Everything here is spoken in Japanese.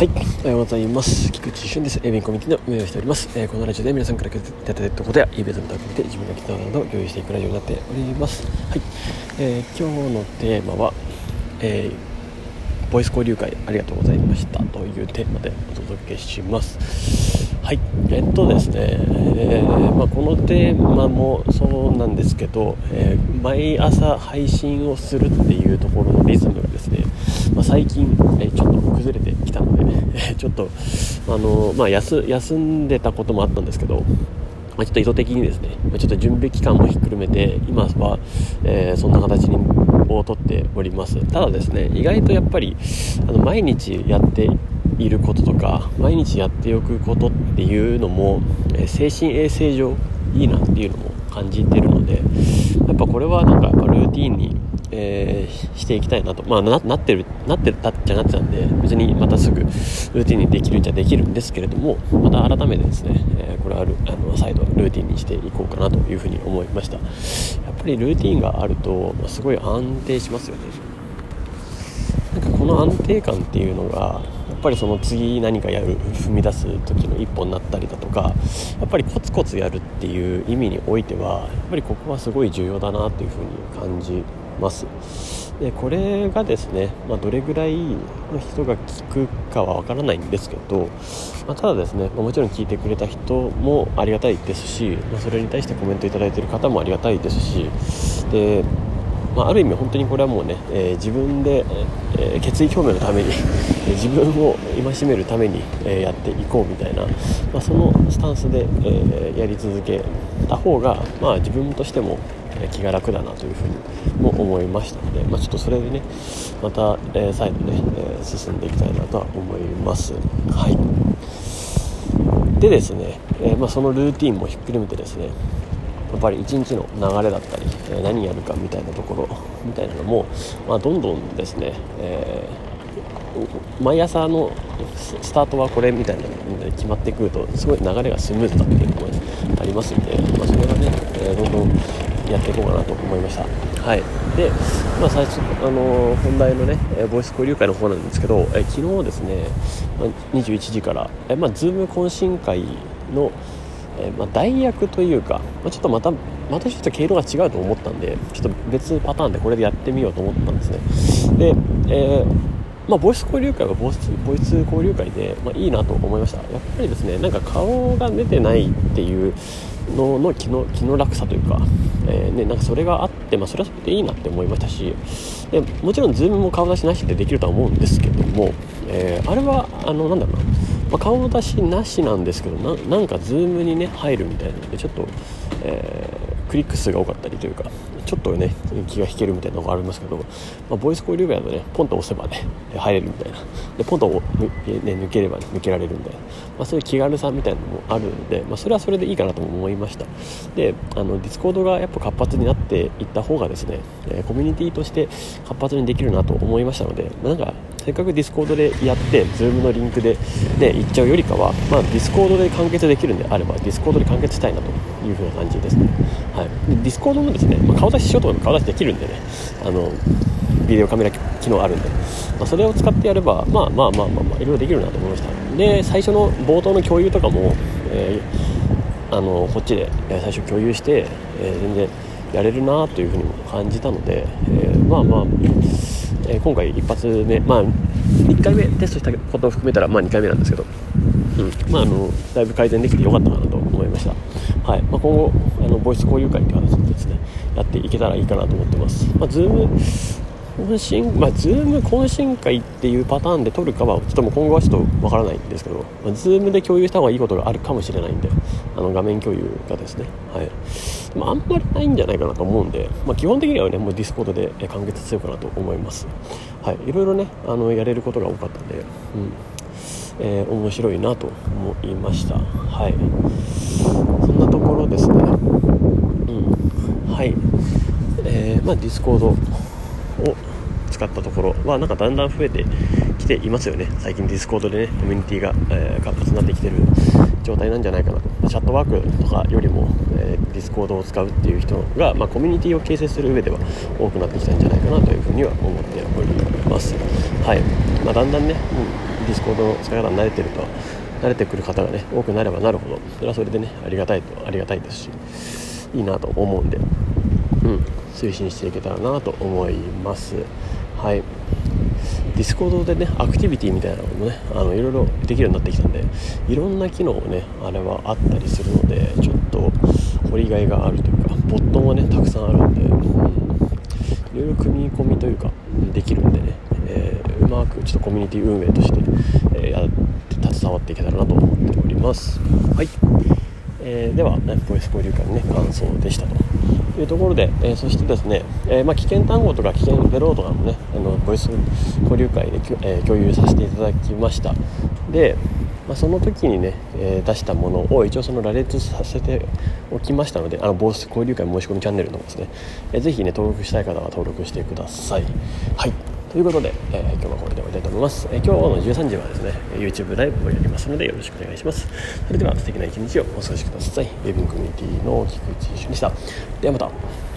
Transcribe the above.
はい、おはようございます。菊池俊です。エビンコミュニティの運営をしております。えー、このラジオで皆さんからいただいたことや、イベントの匠で自分のキタなどを共有していくラジオになっております。はい、えー、今日のテーマは、えー、ボイス交流会ありがとうございましたというテーマでお届けします。はい、えっとですね、えー、まあ、このテーマもそうなんですけど、え毎朝配信をするっていうところのリズムがですね、まあ、最近、えちょっと崩れてきたので、ね、ちょっと、あのまあ、休んでたこともあったんですけど、まあ、ちょっと意図的にですね、まちょっと準備期間もひっくるめて、今は、えー、そんな形にをとっております。ただですね、意外とやっぱり、あの毎日やっていることとか、毎日やっておくことっていうのも、えー、精神衛生上いいなっていうのも感じてるので、やっぱこれはなんかやっぱルーティンにえー、していきたいなと、まあ、なってるなってたっちゃなってたんで別にまたすぐルーティンにできるんじゃできるんですけれどもまた改めてですね、えー、これはあの再度ルーティンにしていこうかなというふうに思いました。やっぱりルーティンがあると、まあ、すごい安定しますよね。なんかこの安定感っていうのがやっぱりその次何かやる踏み出す時の一歩になったりだとかやっぱりコツコツやるっていう意味においてはやっぱりここはすごい重要だなというふうに感じます。でこれがですね、まあ、どれぐらいの人が聞くかはわからないんですけど、まあ、ただですね、まあ、もちろん聞いてくれた人もありがたいですし、まそれに対してコメントいただいてる方もありがたいですしでまあ、ある意味本当にこれはもうね、えー、自分で、えー、決意表明のために 自分を戒めるために、え、やっていこうみたいな、まあ、そのスタンスで、えやり続けた方が、まあ、自分としても気が楽だなというふうにも思いましたので、まあ、ちょっとそれでねまた、えー、再度ね、え、進んでいきたいなとは思います。はい。でですね、え、まあ、そのルーティンもひっくるめてですねやっぱり一日の流れだったり、え何やるかみたいなところみたいなのも、まあ、どんどんですね、えー毎朝のスタートはこれみたいなので決まってくるとすごい流れがスムーズだっていうのもありますんで、まあ、それがね、えどんどんやっていこうかなと思いました。はい、で、まあ、最初、あの本題のね、えボイス交流会の方なんですけど、え昨日ですね、ま21時から、えまあ、ズーム懇親会の、えまあ、代役というか、まあ、ちょっとまた、またちょっと経路が違うと思ったんで、ちょっと別パターンでこれでやってみようと思ったんですね。で、えーまあ、ボイス交流会はボイスボイス交流会で、まあ、いいなと思いましたやっぱりですねなんか顔が出てないっていうのの気の気の楽さというか,、えーね、なんかそれがあって、まあ、それはそれでいいなって思いましたしでもちろん Zoom も顔出しなしでできるとは思うんですけども、えー、あれはあのなんだろうな、まあ、顔出しなしなんですけどななんか Zoom にね入るみたいなのでちょっと、えー、クリック数が多かったりというかちょっとね気が引けるみたいなのがありますけど、まあ、ボイス交流会だとねポンと押せばね入れるみたいな。でポンと、ね、抜ければ、ね、抜けられるみたいな、まあ、そういう気軽さみたいなのもあるので、まあ、それはそれでいいかなと思いました。であのディスコードがやっぱ活発になっていった方がですねコミュニティとして活発にできるなと思いましたので、なんかせっかくディスコードでやって Zoom のリンクで、ね、行っちゃうよりかは、まあ、ディスコードで完結できるんであればディスコードで完結したいなという風な感じですね、はい、でディスコードもですね、まあ、顔出ししようとか顔出しできるんでねあのビデオカメラ機能あるんで、まあ、それを使ってやればまあまあまあまあ、まあ、いろいろできるなと思いました。で最初の冒頭の共有とかも、えー、あのこっちで最初共有して、えー、全然やれるなというふうにも感じたので、えー、まあまあえ、今回一発目、まあ、1回目テストしたことを含めたら、まあ、2回目なんですけど、うん。まあ、あのだいぶ改善できてよかったかなと思いました、はい。まあ、今後あのボイス交流会という形でですねやっていけたらいいかなと思ってます、まあ、ズーム懇親まあ、ズーム懇親会っていうパターンで撮るかはちょっともう今後はちょっとわからないんですけど、まあ、ズームで共有した方がいいことがあるかもしれないんであの画面共有がですね、はい、まあ、あんまりないんじゃないかなと思うんで、まあ、基本的にはねもうディスコードで完結するかなと思います、はい、いろいろねあのやれることが多かったんで、うん。えー、面白いなと思いました。はい。そんなところですね。うん。はい。えー、まあディスコードを使ったところ。はなんかだんだん増えてきていますよね。最近ディスコードでねコミュニティが、えー、活発になってきてる状態なんじゃないかなと。チャットワークとかよりも、えー、ディスコードを使うっていう人が、まあ、コミュニティを形成する上では多くなってきたんじゃないかなというふうには思っております。はい、まあ、だんだんね、うん。ディスコードの使い方に慣れてると慣れてくる方がね多くなればなるほどそれはそれでねありがたいとありがたいですしいいなと思うんで、うん、推進していけたらなと思います。はい。ディスコードでねアクティビティみたいなのもねあのいろいろできるようになってきたんでいろんな機能をねあれはあったりするのでちょっと掘りがいがあるというかボットもねたくさんあるんで、うん、いろいろ組み込みというかできるんでね、ちょっとコミュニティ運営として、え、やって携わっていけたらなと思っております。はい、えー、では、ね、ボイス交流会のね感想でしたと。いうところで、えー、そしてですね、えー、まあ、危険単語とか危険ゼローとかもねあのボイス交流会で、えー、共有させていただきました。で、まあ、その時にね、え出したものを一応その羅列させておきましたのであのボイス交流会申し込みチャンネルのですね、えー、ぜひね登録したい方は登録してください。はい。ということで、えー、今日はこれで終わりたいと思います、えー、今日の13時はですね YouTube ライブをやりますのでよろしくお願いします。それでは素敵な一日をお過ごしください。ウェブコミュニティの菊池俊でした。ではまた。